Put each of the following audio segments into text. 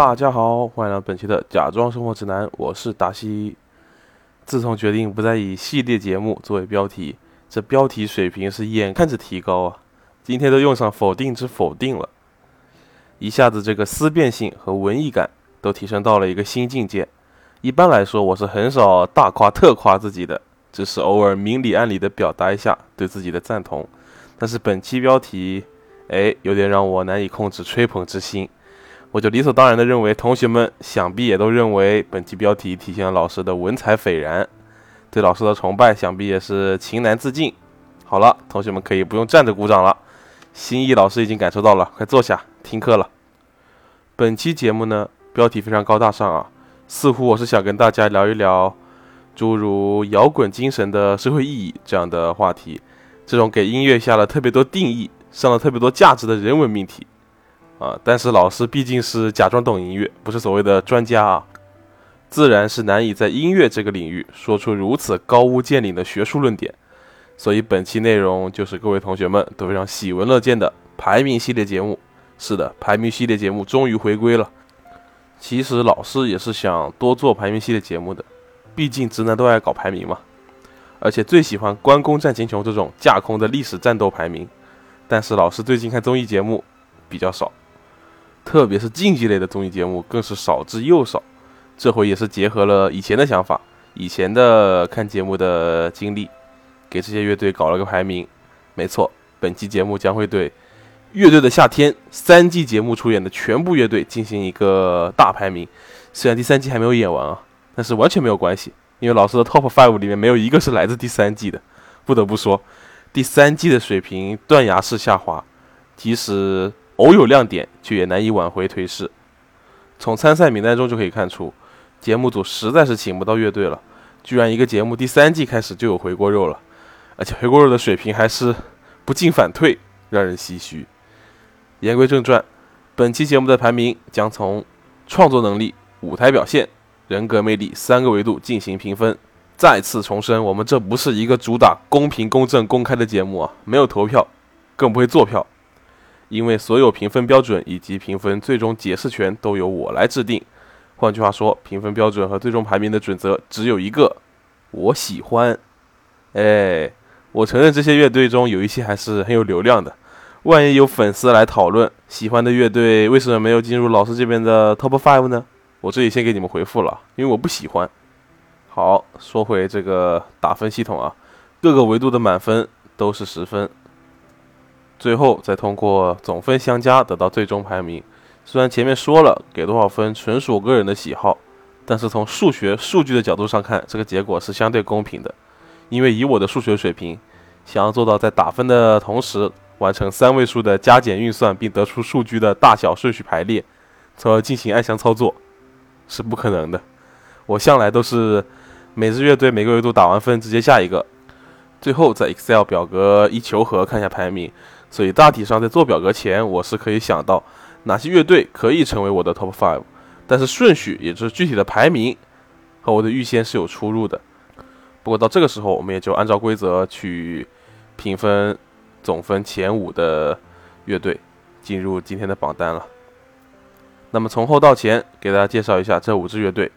大家好，欢迎来到本期的假装生活指南，我是达西。自从决定不再以系列节目作为标题，这标题水平是眼看着提高啊，今天都用上否定之否定了，一下子这个思辨性和文艺感都提升到了一个新境界。一般来说，我是很少大夸特夸自己的，只是偶尔明里暗里的表达一下对自己的赞同。但是本期标题，哎，有点让我难以控制吹捧之心。我就理所当然的认为，同学们想必也都认为本期标题体现了老师的文采斐然，对老师的崇拜想必也是情难自禁。好了，同学们可以不用站着鼓掌了，心意老师已经感受到了，快坐下听课了。本期节目呢，标题非常高大上啊，似乎我是想跟大家聊一聊诸如摇滚精神的社会意义这样的话题，这种给音乐下了特别多定义、上了特别多价值的人文命题。啊！但是老师毕竟是假装懂音乐，不是所谓的专家啊，自然是难以在音乐这个领域说出如此高屋建瓴的学术论点。所以本期内容就是各位同学们都非常喜闻乐见的排名系列节目。是的，排名系列节目终于回归了。其实老师也是想多做排名系列节目的，毕竟直男都爱搞排名嘛，而且最喜欢关公战秦琼这种架空的历史战斗排名。但是老师最近看综艺节目比较少。特别是竞技类的综艺节目更是少之又少，这回也是结合了以前的想法、以前的看节目的经历，给这些乐队搞了个排名。没错，本期节目将会对《乐队的夏天》三季节目出演的全部乐队进行一个大排名。虽然第三季还没有演完啊，但是完全没有关系，因为老师的 Top Five 里面没有一个是来自第三季的。不得不说，第三季的水平断崖式下滑，即使。偶有亮点，却也难以挽回颓势。从参赛名单中就可以看出，节目组实在是请不到乐队了。居然一个节目第三季开始就有回锅肉了，而且回锅肉的水平还是不进反退，让人唏嘘。言归正传，本期节目的排名将从创作能力、舞台表现、人格魅力三个维度进行评分。再次重申，我们这不是一个主打公平、公正、公开的节目啊，没有投票，更不会做票。因为所有评分标准以及评分最终解释权都由我来制定，换句话说，评分标准和最终排名的准则只有一个：我喜欢。哎，我承认这些乐队中有一些还是很有流量的，万一有粉丝来讨论喜欢的乐队为什么没有进入老师这边的 top five 呢？我这里先给你们回复了，因为我不喜欢。好，说回这个打分系统啊，各个维度的满分都是十分。最后再通过总分相加得到最终排名。虽然前面说了给多少分纯属个人的喜好，但是从数学数据的角度上看，这个结果是相对公平的。因为以我的数学水平，想要做到在打分的同时完成三位数的加减运算，并得出数据的大小顺序排列，从而进行暗箱操作，是不可能的。我向来都是每支乐队每个维度打完分直接下一个，最后在 Excel 表格一求和看一下排名。所以大体上，在做表格前，我是可以想到哪些乐队可以成为我的 top five，但是顺序，也就是具体的排名，和我的预先是有出入的。不过到这个时候，我们也就按照规则去评分总分前五的乐队，进入今天的榜单了。那么从后到前，给大家介绍一下这五支乐队。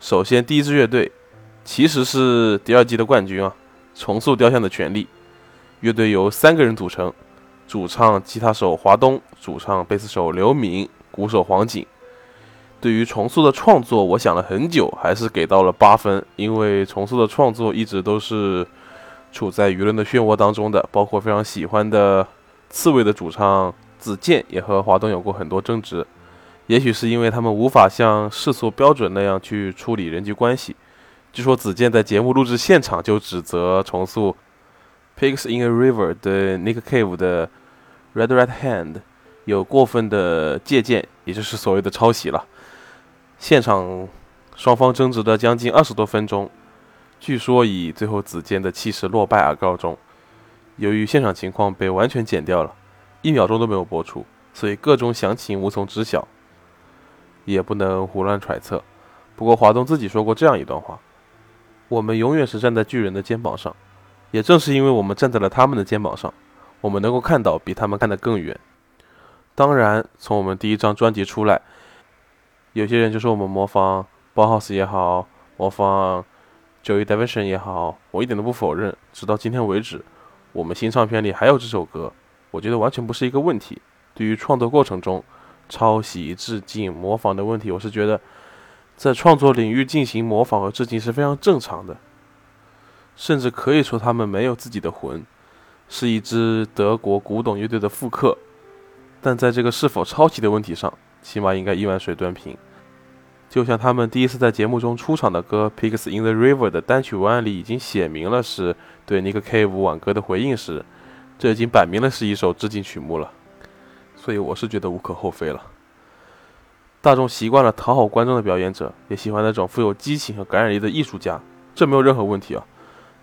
首先，第一支乐队其实是第二季的冠军啊，重塑雕像的权利。乐队由三个人组成。主唱、吉他手华东，主唱、贝斯手刘敏，鼓手黄景。对于重塑的创作，我想了很久，还是给到了八分。因为重塑的创作一直都是处在舆论的漩涡当中的，包括非常喜欢的刺猬的主唱子健也和华东有过很多争执。也许是因为他们无法像世俗标准那样去处理人际关系。据说子健在节目录制现场就指责重塑《Pigs in a River》的 Nick Cave 的。Red Red Hand 有过分的借鉴，也就是所谓的抄袭了。现场双方争执了将近二十多分钟，据说以最后子健的气势落败而告终。由于现场情况被完全剪掉了，一秒钟都没有播出，所以各种详情无从知晓，也不能胡乱揣测。不过华东自己说过这样一段话：“我们永远是站在巨人的肩膀上，也正是因为我们站在了他们的肩膀上。”我们能够看到比他们看得更远。当然，从我们第一张专辑出来，有些人就说我们模仿 Bauhaus 也好，模仿 Joey Division 也好，我一点都不否认。直到今天为止，我们新唱片里还有这首歌，我觉得完全不是一个问题。对于创作过程中抄袭、致敬、模仿的问题，我是觉得在创作领域进行模仿和致敬是非常正常的，甚至可以说他们没有自己的魂，是一支德国古董乐队的复刻。但在这个是否抄袭的问题上，起码应该一碗水端平。就像他们第一次在节目中出场的歌《Pigs in the River》的单曲文案里已经写明了是对 Nick Cave 挽歌的回应时，这已经摆明了是一首致敬曲目了。所以我是觉得无可厚非了。大众习惯了讨好观众的表演者，也喜欢那种富有激情和感染力的艺术家，这没有任何问题啊。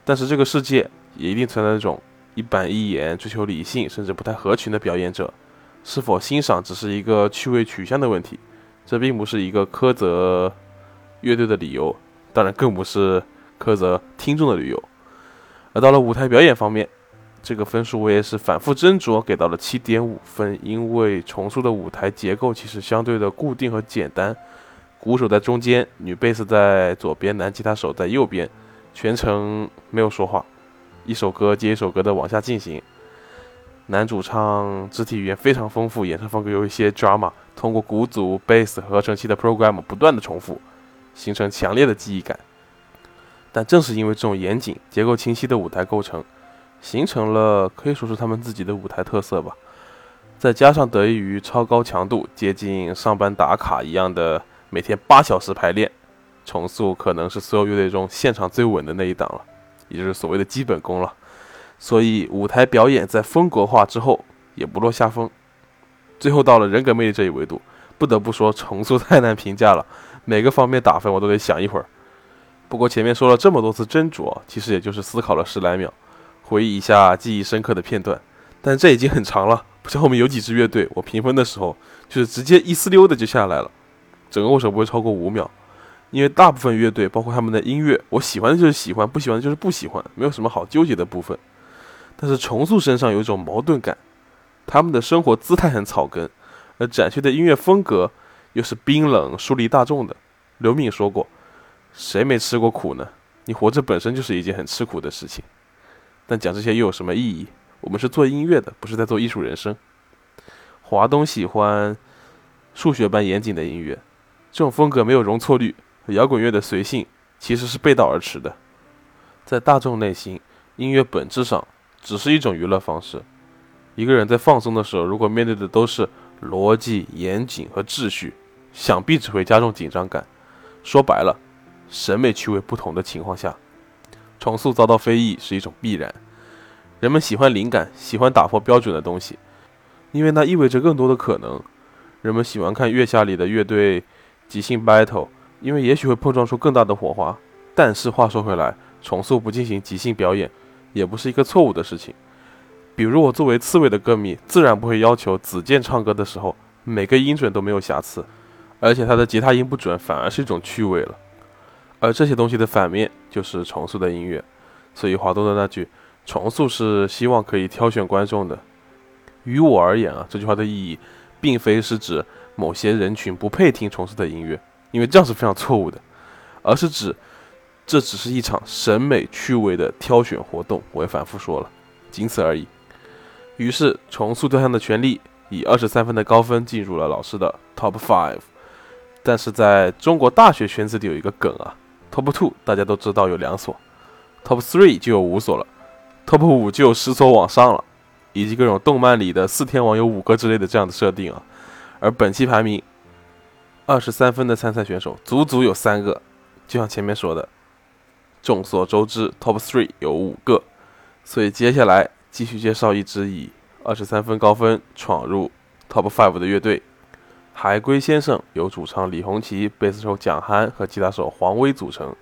但是这个世界也一定存在那种一板一眼、追求理性甚至不太合群的表演者。是否欣赏只是一个趣味取向的问题，这并不是一个苛责乐队的理由，当然更不是苛责听众的理由。而到了舞台表演方面，这个分数我也是反复斟酌给到了七点五分，因为重塑的舞台结构其实相对的固定和简单，鼓手在中间，女贝斯在左边，男吉他手在右边，全程没有说话，一首歌接一首歌的往下进行。男主唱肢体语言非常丰富，演唱风格有一些 drama，通过鼓组、bass 合成器的 program 不断的重复，形成强烈的记忆感。但正是因为这种严谨、结构清晰的舞台构成，形成了可以说是他们自己的舞台特色吧。再加上得益于超高强度、接近上班打卡一样的每天八小时排练，重塑可能是所有乐队中现场最稳的那一档了，也就是所谓的基本功了。所以舞台表演在风格化之后也不落下风，最后到了人格魅力这一维度，不得不说重塑太难评价了，每个方面打分我都得想一会儿。不过前面说了这么多次斟酌，其实也就是思考了十来秒，回忆一下记忆深刻的片段，但这已经很长了，不像后面有几支乐队，我评分的时候就是直接一丝溜的就下来了，整个过程不会超过五秒，因为大部分乐队包括他们的音乐，我喜欢的就是喜欢，不喜欢的就是不喜欢，没有什么好纠结的部分。但是重塑身上有一种矛盾感，他们的生活姿态很草根，而展现的音乐风格又是冰冷疏离大众的。刘敏说过：“谁没吃过苦呢？你活着本身就是一件很吃苦的事情。”但讲这些又有什么意义？我们是做音乐的，不是在做艺术人生。华东喜欢数学般严谨的音乐，这种风格没有容错率，摇滚乐的随性其实是背道而驰的。在大众内心，音乐本质上。只是一种娱乐方式。一个人在放松的时候，如果面对的都是逻辑、严谨和秩序，想必只会加重紧张感。说白了，审美趣味不同的情况下，重塑遭到非议是一种必然。人们喜欢灵感，喜欢打破标准的东西，因为那意味着更多的可能。人们喜欢看月下里的乐队即兴 battle，因为也许会碰撞出更大的火花。但是话说回来，重塑不进行即兴表演。也不是一个错误的事情。比如我作为刺猬的歌迷，自然不会要求子健唱歌的时候每个音准都没有瑕疵，而且他的吉他音不准反而是一种趣味了。而这些东西的反面就是重塑的音乐。所以华东的那句“重塑是希望可以挑选观众的”，于我而言啊，这句话的意义并非是指某些人群不配听重塑的音乐，因为这样是非常错误的，而是指。这只是一场审美趣味的挑选活动，我也反复说了，仅此而已。于是重塑雕像的权利以二十三分的高分进入了老师的 Top Five。但是在中国大学圈子里有一个梗啊，Top Two 大家都知道有两所，Top Three 就有五所了，Top 五就有十所往上了，以及各种动漫里的四天王有五个之类的这样的设定啊。而本期排名二十三分的参赛选手足足有三个，就像前面说的。众所周知，Top Three 有五个，所以接下来继续介绍一支以二十三分高分闯入 Top Five 的乐队——海龟先生，由主唱李红旗、贝斯手蒋涵和吉他手黄威组成。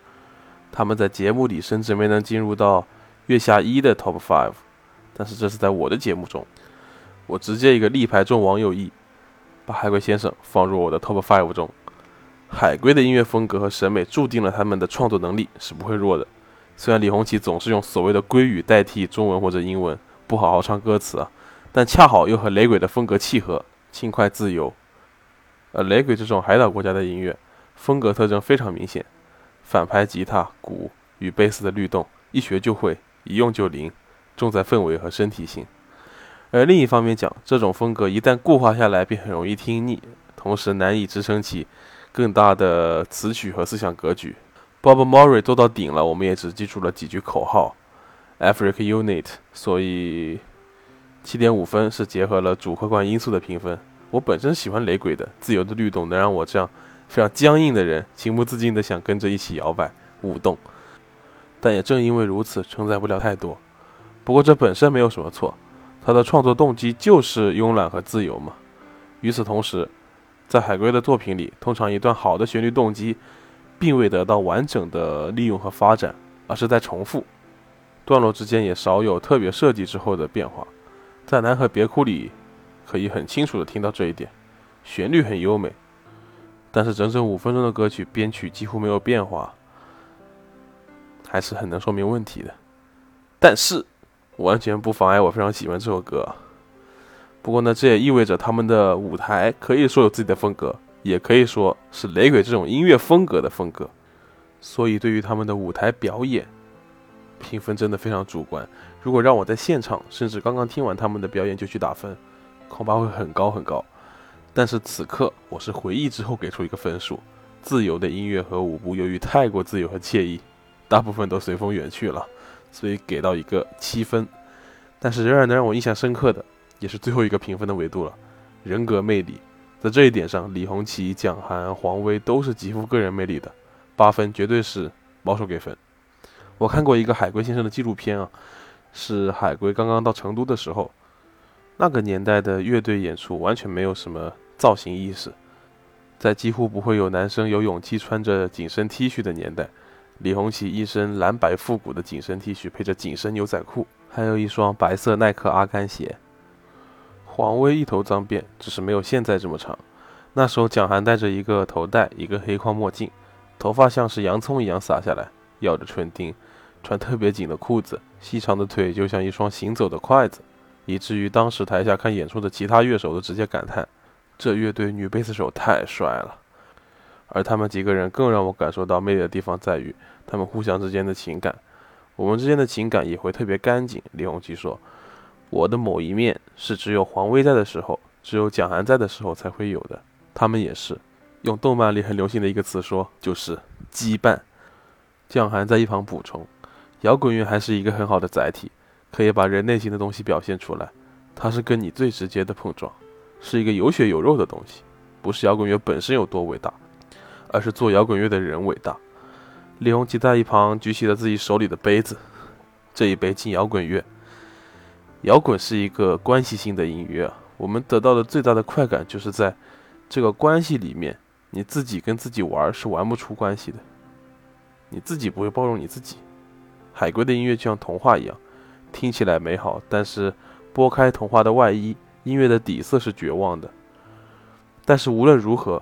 他们在节目里甚至没能进入到月下一的 Top Five，但是这是在我的节目中，我直接一个力排众网友意，把海龟先生放入我的 Top Five 中。海龟的音乐风格和审美注定了他们的创作能力是不会弱的。虽然李红旗总是用所谓的龟语代替中文或者英文，不好好唱歌词，但恰好又和雷鬼的风格契合，轻快自由。而雷鬼这种海岛国家的音乐风格特征非常明显，反拍吉他、鼓与贝斯的律动，一学就会，一用就灵，重在氛围和身体性。而另一方面讲，这种风格一旦固化下来，便很容易听腻，同时难以支撑起更大的词曲和思想格局。Bob Murray 做到顶了，我们也只记住了几句口号，Africa Unit。所以七点五分是结合了主客观因素的评分。我本身喜欢雷鬼的自由的律动，能让我这样非常僵硬的人情不自禁的想跟着一起摇摆舞动。但也正因为如此，承载不了太多。不过这本身没有什么错。他的创作动机就是慵懒和自由嘛。与此同时，在海龟的作品里，通常一段好的旋律动机，并未得到完整的利用和发展，而是在重复，段落之间也少有特别设计之后的变化。在《南河别哭》里，可以很清楚的听到这一点，旋律很优美，但是整整五分钟的歌曲编曲几乎没有变化，还是很能说明问题的。但是。完全不妨碍我非常喜欢这首歌。不过呢，这也意味着他们的舞台可以说有自己的风格，也可以说是雷鬼这种音乐风格的风格。所以对于他们的舞台表演，评分真的非常主观。如果让我在现场，甚至刚刚听完他们的表演就去打分，恐怕会很高很高。但是此刻我是回忆之后给出一个分数：自由的音乐和舞步由于太过自由和惬意，大部分都随风远去了。所以给到一个七分，但是仍然能让我印象深刻的，也是最后一个评分的维度了。人格魅力，在这一点上，李红旗、蒋涵、黄威都是极富个人魅力的，八分绝对是保守给分。我看过一个海龟先生的纪录片啊，是海龟刚刚到成都的时候，那个年代的乐队演出完全没有什么造型意识，在几乎不会有男生有勇气穿着紧身 T 恤的年代。李红旗一身蓝白复古的紧身 T 恤，配着紧身牛仔裤，还有一双白色耐克阿甘鞋。黄威一头脏辫，只是没有现在这么长。那时候蒋涵戴着一个头戴，一个黑框墨镜，头发像是洋葱一样洒下来，咬着唇钉，穿特别紧的裤子，细长的腿就像一双行走的筷子，以至于当时台下看演出的其他乐手都直接感叹：这乐队女贝斯手太帅了。而他们几个人更让我感受到魅力的地方在于，他们互相之间的情感。我们之间的情感也会特别干净。李红旗说：“我的某一面是只有黄威在的时候，只有蒋涵在的时候才会有的。他们也是。用动漫里很流行的一个词说，就是羁绊。”蒋涵在一旁补充：“摇滚乐还是一个很好的载体，可以把人内心的东西表现出来。它是跟你最直接的碰撞，是一个有血有肉的东西，不是摇滚乐本身有多伟大。”而是做摇滚乐的人伟大。李红旗在一旁举起了自己手里的杯子，这一杯敬摇滚乐。摇滚是一个关系性的音乐，我们得到的最大的快感就是在这个关系里面，你自己跟自己玩是玩不出关系的，你自己不会包容你自己。海龟的音乐就像童话一样，听起来美好，但是剥开童话的外衣，音乐的底色是绝望的。但是无论如何。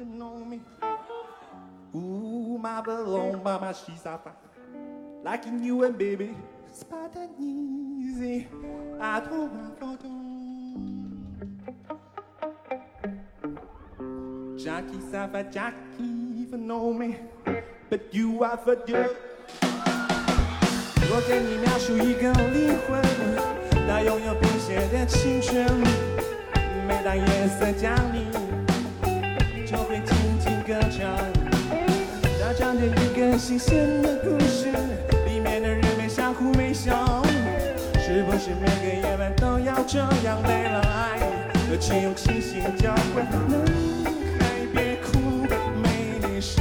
on me. Ooh, my belong by my she's off. Liking you and baby, spot that easy. I don't my photo. Jackie Safa Jackie for know me, but you are for you. 我给你描述一个灵魂，它拥有冰雪的青春。每当夜色降临。就会轻轻歌唱，大讲着一个新鲜的故事，里面的人们相互微笑。是不是每个夜晚都要这样为了爱，而且用清醒交换？男孩别哭，美丽世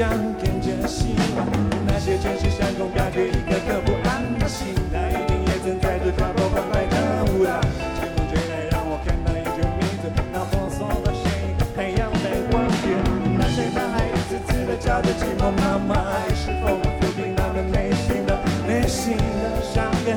想跟着希望，那些城市上空飘着一颗颗不安的心，它一定也曾在这跳过欢快的舞蹈。清风吹来，让我看到一句名字，那婆娑的身影，太阳在光点。那些男孩一次次的叫着寂寞妈妈，爱是否能抚平他们内心。的内心。的伤感？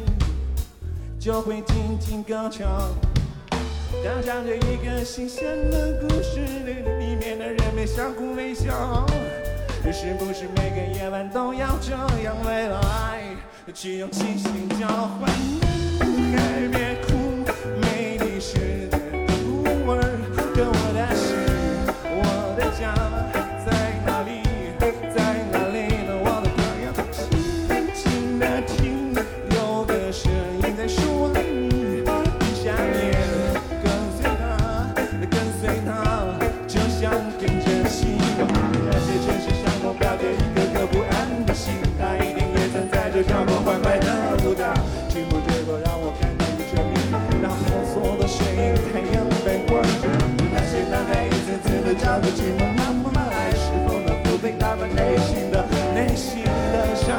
就会静静歌唱，讲讲着一个新鲜的故事，里面的人们相互微笑。是不是每个夜晚都要这样为了爱去用清醒交换？女孩别哭，像跟着希望。那些城市上空飘着一颗颗不安的心，它一定也曾在这跳过欢快的舞蹈。寂寞吹过，让我看到一圈明，那婆娑的水影，太阳被光着。那些男孩一次次的叫着寂寞妈妈，爱是否能抚平他们内心的内心的伤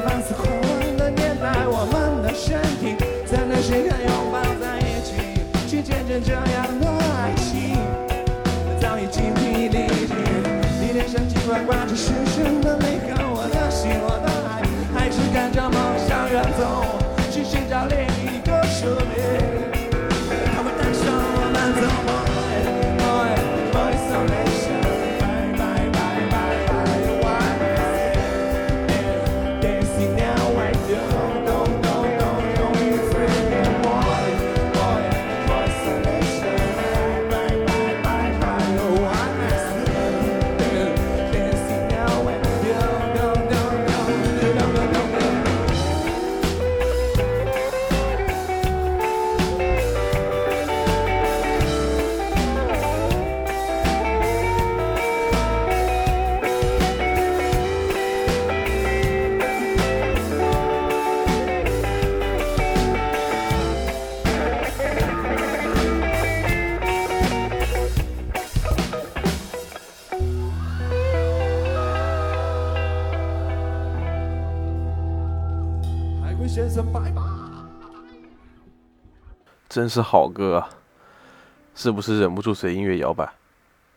这是一真是好歌啊！是不是忍不住随音乐摇摆？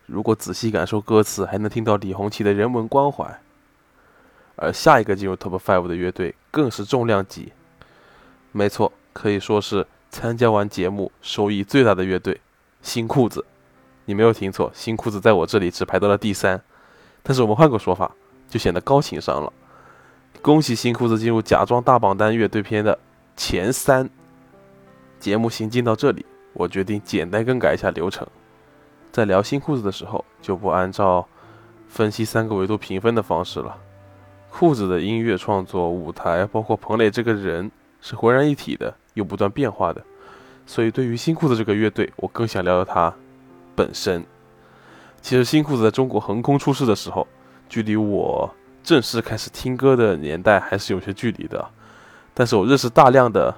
如果仔细感受歌词，还能听到李红旗的人文关怀。而下一个进入 Top Five 的乐队更是重量级，没错，可以说是参加完节目收益最大的乐队——新裤子。你没有听错，新裤子在我这里只排到了第三。但是我们换个说法，就显得高情商了。恭喜新裤子进入假装大榜单乐队篇的前三。节目行进到这里，我决定简单更改一下流程，在聊新裤子的时候，就不按照分析三个维度评分的方式了。裤子的音乐创作、舞台，包括彭磊这个人，是浑然一体的，又不断变化的。所以，对于新裤子这个乐队，我更想聊聊它本身。其实，新裤子在中国横空出世的时候，距离我正式开始听歌的年代还是有些距离的。但是我认识大量的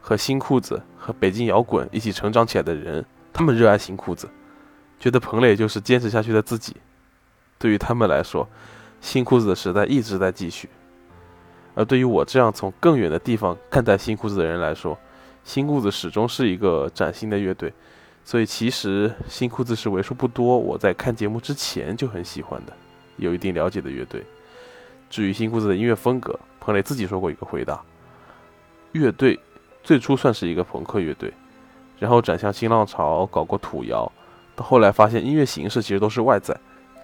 和新裤子。和北京摇滚一起成长起来的人，他们热爱新裤子，觉得彭磊就是坚持下去的自己。对于他们来说，新裤子的时代一直在继续。而对于我这样从更远的地方看待新裤子的人来说，新裤子始终是一个崭新的乐队。所以其实新裤子是为数不多我在看节目之前就很喜欢的、有一定了解的乐队。至于新裤子的音乐风格，彭磊自己说过一个回答：乐队。最初算是一个朋克乐队，然后转向新浪潮，搞过土窑，到后来发现音乐形式其实都是外在，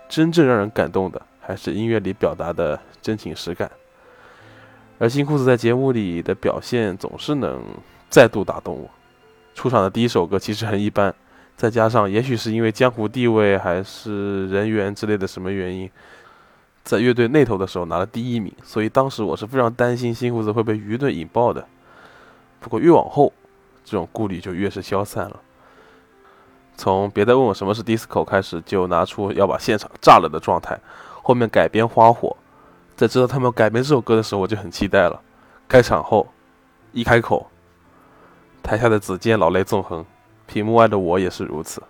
真正让人感动的还是音乐里表达的真情实感。而新裤子在节目里的表现总是能再度打动我。出场的第一首歌其实很一般，再加上也许是因为江湖地位还是人缘之类的什么原因，在乐队那头的时候拿了第一名，所以当时我是非常担心新裤子会被舆论引爆的。不过越往后，这种顾虑就越是消散了。从别再问我什么是 disco 开始，就拿出要把现场炸了的状态。后面改编花火，在知道他们改编这首歌的时候，我就很期待了。开场后，一开口，台下的子健老泪纵横，屏幕外的我也是如此，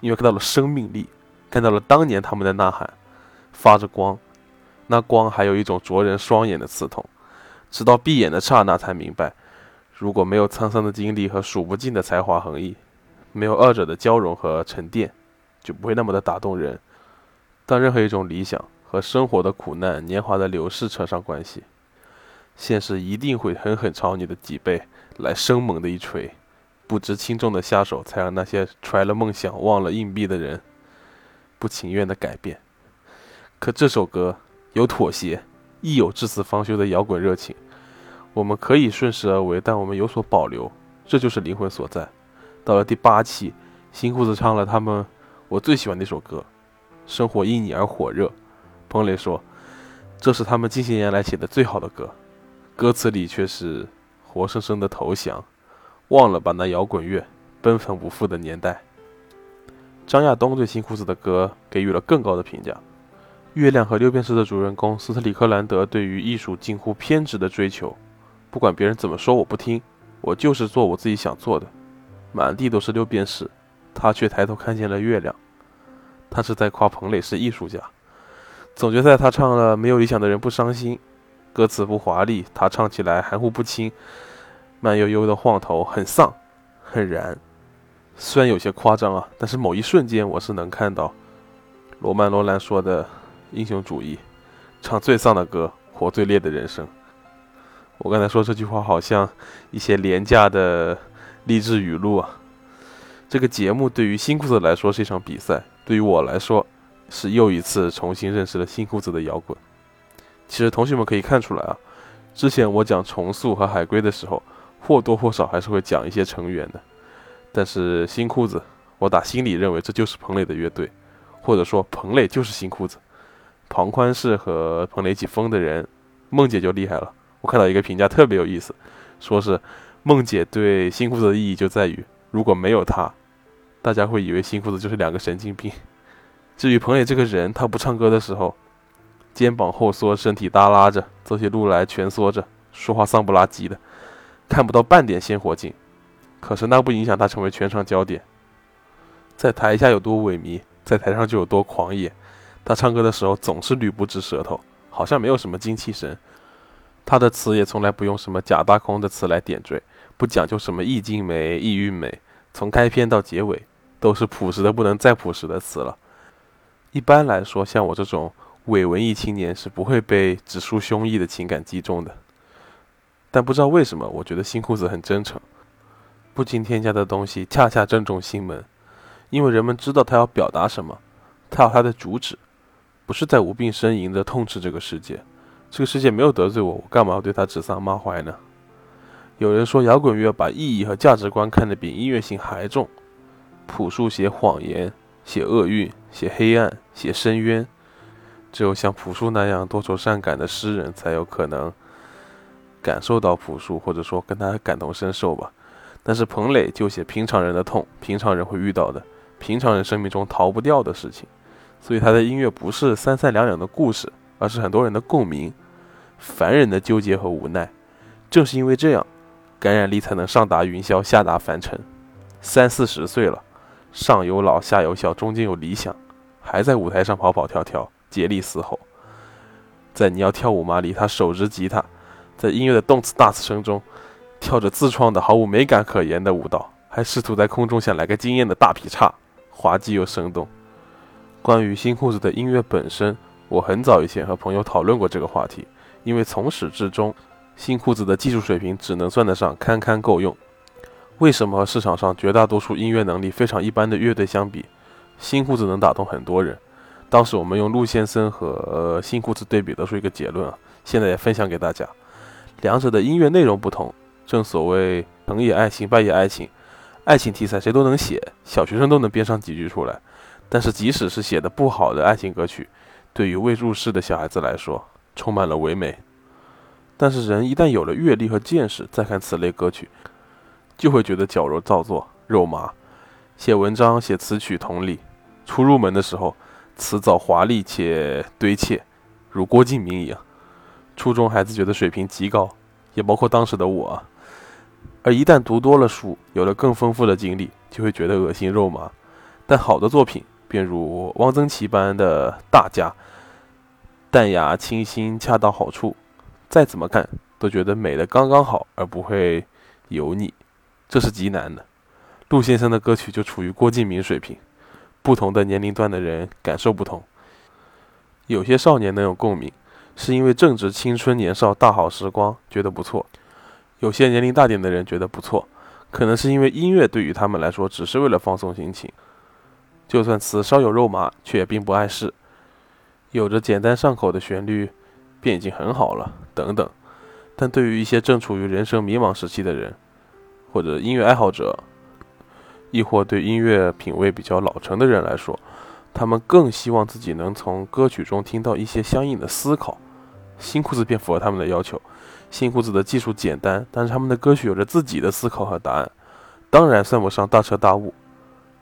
因为看到了生命力，看到了当年他们的呐喊，发着光，那光还有一种灼人双眼的刺痛。直到闭眼的刹那，才明白。如果没有沧桑的经历和数不尽的才华横溢，没有二者的交融和沉淀，就不会那么的打动人。当任何一种理想和生活的苦难、年华的流逝扯上关系，现实一定会狠狠朝你的脊背来生猛的一锤。不知轻重的下手，才让那些揣了梦想、忘了硬币的人不情愿的改变。可这首歌有妥协，亦有至死方休的摇滚热情。我们可以顺势而为，但我们有所保留，这就是灵魂所在。到了第八期，新裤子唱了他们我最喜欢的一首歌，《生活因你而火热》。彭磊说，这是他们近些年来写的最好的歌，歌词里却是活生生的投降，忘了把那摇滚乐奔腾不复的年代。张亚东对新裤子的歌给予了更高的评价。月亮和六便士的主人公斯特里克兰德对于艺术近乎偏执的追求。不管别人怎么说，我不听，我就是做我自己想做的。满地都是六便士，他却抬头看见了月亮。他是在夸彭磊是艺术家。总决赛他唱了《没有理想的人不伤心》，歌词不华丽，他唱起来含糊不清，慢悠悠的晃头，很丧，很燃。虽然有些夸张啊，但是某一瞬间我是能看到罗曼·罗兰说的英雄主义，唱最丧的歌，活最烈的人生。我刚才说这句话，好像一些廉价的励志语录啊。这个节目对于新裤子来说是一场比赛，对于我来说是又一次重新认识了新裤子的摇滚。其实同学们可以看出来啊，之前我讲重塑和海龟的时候，或多或少还是会讲一些成员的。但是新裤子，我打心里认为这就是彭磊的乐队，或者说彭磊就是新裤子。庞宽是和彭磊一起疯的人，梦姐就厉害了。我看到一个评价特别有意思，说是梦姐对新裤子的意义就在于，如果没有她，大家会以为新裤子就是两个神经病。至于彭磊这个人，他不唱歌的时候，肩膀后缩，身体耷拉着，走起路来蜷缩着，说话丧不拉几的，看不到半点鲜活劲。可是那不影响他成为全场焦点。在台下有多萎靡，在台上就有多狂野。他唱歌的时候总是捋不直舌头，好像没有什么精气神。他的词也从来不用什么假大空的词来点缀，不讲究什么意境美、意韵美，从开篇到结尾都是朴实的不能再朴实的词了。一般来说，像我这种伪文艺青年是不会被直抒胸臆的情感击中的。但不知道为什么，我觉得新裤子很真诚，不经添加的东西恰恰正中心门，因为人们知道他要表达什么，他有他的主旨，不是在无病呻吟的痛斥这个世界。这个世界没有得罪我，我干嘛要对他指桑骂槐呢？有人说摇滚乐把意义和价值观看得比音乐性还重，朴树写谎言、写厄运、写黑暗、写深渊，只有像朴树那样多愁善感的诗人，才有可能感受到朴树，或者说跟他感同身受吧。但是彭磊就写平常人的痛，平常人会遇到的，平常人生命中逃不掉的事情，所以他的音乐不是三三两两的故事，而是很多人的共鸣，凡人的纠结和无奈。正是因为这样。感染力才能上达云霄，下达凡尘。三四十岁了，上有老，下有小，中间有理想，还在舞台上跑跑跳跳，竭力嘶吼。在你要跳舞吗里，他手执吉他，在音乐的动次大次声中，跳着自创的毫无美感可言的舞蹈，还试图在空中想来个惊艳的大劈叉，滑稽又生动。关于新裤子的音乐本身，我很早以前和朋友讨论过这个话题，因为从始至终。新裤子的技术水平只能算得上堪堪够用。为什么和市场上绝大多数音乐能力非常一般的乐队相比，新裤子能打动很多人？当时我们用陆先生和新裤子对比，得出一个结论啊。现在也分享给大家，两者的音乐内容不同。正所谓成也爱情，败也爱情。爱情题材谁都能写，小学生都能编上几句出来。但是即使是写的不好的爱情歌曲，对于未入世的小孩子来说，充满了唯美。但是人一旦有了阅历和见识，再看此类歌曲，就会觉得矫揉造作、肉麻。写文章、写词曲，同理，初入门的时候，词藻华丽且堆砌，如郭敬明一样。初中孩子觉得水平极高，也包括当时的我。而一旦读多了书，有了更丰富的经历，就会觉得恶心肉麻。但好的作品，便如汪曾祺般的大家，淡雅清新，恰到好处。再怎么看都觉得美的刚刚好，而不会油腻，这是极难的。陆先生的歌曲就处于郭敬明水平，不同的年龄段的人感受不同。有些少年能有共鸣，是因为正值青春年少大好时光，觉得不错；有些年龄大点的人觉得不错，可能是因为音乐对于他们来说只是为了放松心情，就算词稍有肉麻，却也并不碍事，有着简单上口的旋律。便已经很好了，等等。但对于一些正处于人生迷茫时期的人，或者音乐爱好者，亦或对音乐品味比较老成的人来说，他们更希望自己能从歌曲中听到一些相应的思考。新裤子便符合他们的要求。新裤子的技术简单，但是他们的歌曲有着自己的思考和答案。当然算不上大彻大悟，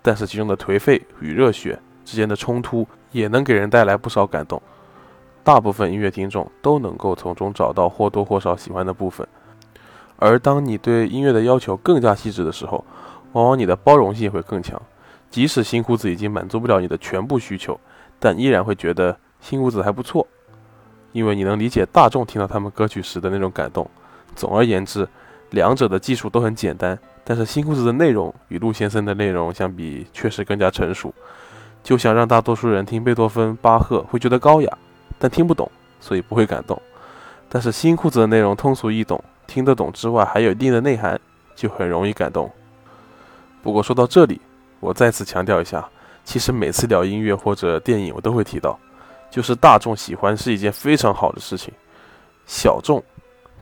但是其中的颓废与热血之间的冲突，也能给人带来不少感动。大部分音乐听众都能够从中找到或多或少喜欢的部分，而当你对音乐的要求更加细致的时候，往往你的包容性会更强。即使新裤子已经满足不了你的全部需求，但依然会觉得新裤子还不错，因为你能理解大众听到他们歌曲时的那种感动。总而言之，两者的技术都很简单，但是新裤子的内容与陆先生的内容相比，确实更加成熟。就想让大多数人听贝多芬、巴赫会觉得高雅。但听不懂，所以不会感动。但是新裤子的内容通俗易懂，听得懂之外还有一定的内涵，就很容易感动。不过说到这里，我再次强调一下，其实每次聊音乐或者电影，我都会提到，就是大众喜欢是一件非常好的事情，小众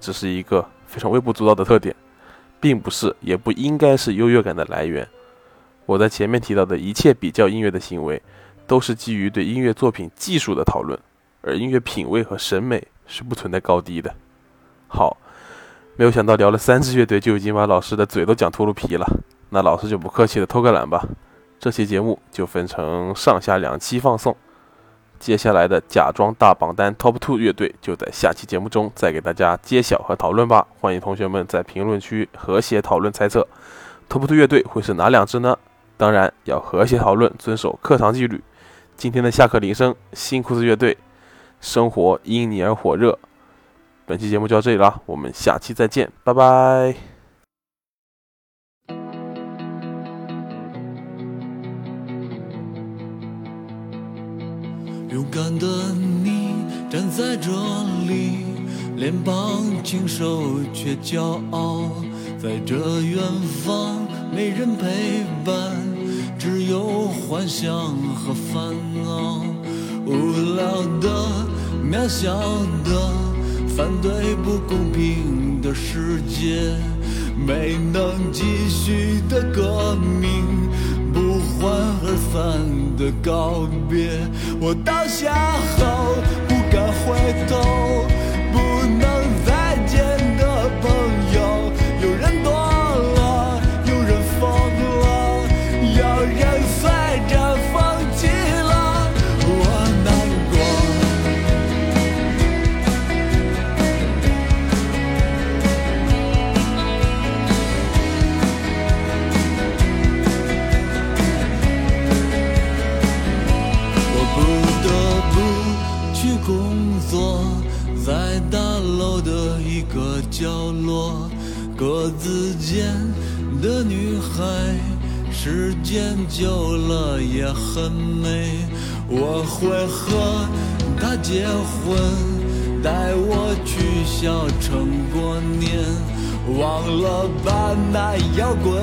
只是一个非常微不足道的特点，并不是也不应该是优越感的来源。我在前面提到的一切比较音乐的行为，都是基于对音乐作品技术的讨论。而音乐品味和审美是不存在高低的。好，没有想到聊了三支乐队就已经把老师的嘴都讲秃噜皮了。那老师就不客气的偷个懒吧。这期节目就分成上下两期放送。接下来的假装大榜单 Top Two 乐队就在下期节目中再给大家揭晓和讨论吧。欢迎同学们在评论区和谐讨论猜测，Top Two 乐队会是哪两支呢？当然要和谐讨论，遵守课堂纪律。今天的下课铃声，新裤子乐队。生活因你而火热。本期节目就到这里了，我们下期再见，拜拜。勇敢的你站在这里，脸庞清瘦却骄傲，在这远方没人陪伴只有幻想和烦恼无聊的渺小的反对不公平的世界没能继续的革命不欢而散的告别我倒下后不敢回头海时间久了也很美。我会和他结婚带我去小城过年。忘了吧那摇滚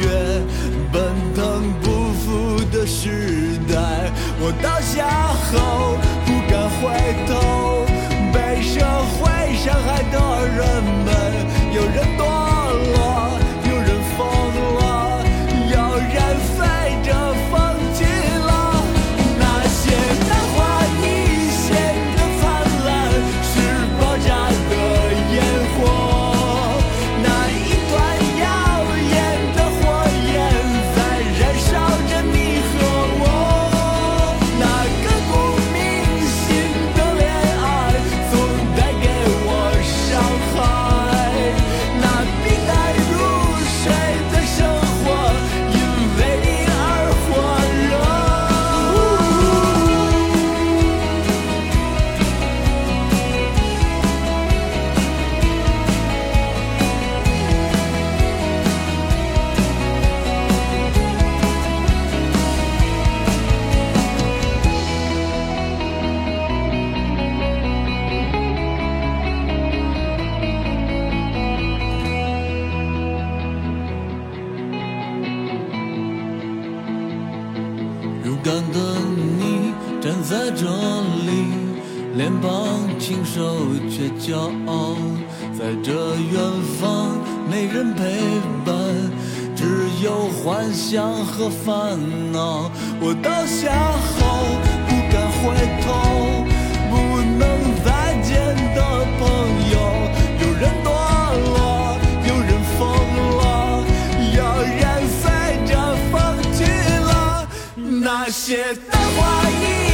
乐奔腾不复的时代我倒下后远的你站在这里，脸庞清瘦却骄傲。在这远方，没人陪伴，只有幻想和烦恼。我倒下后不敢回头，不能再见的朋友。些的怀疑。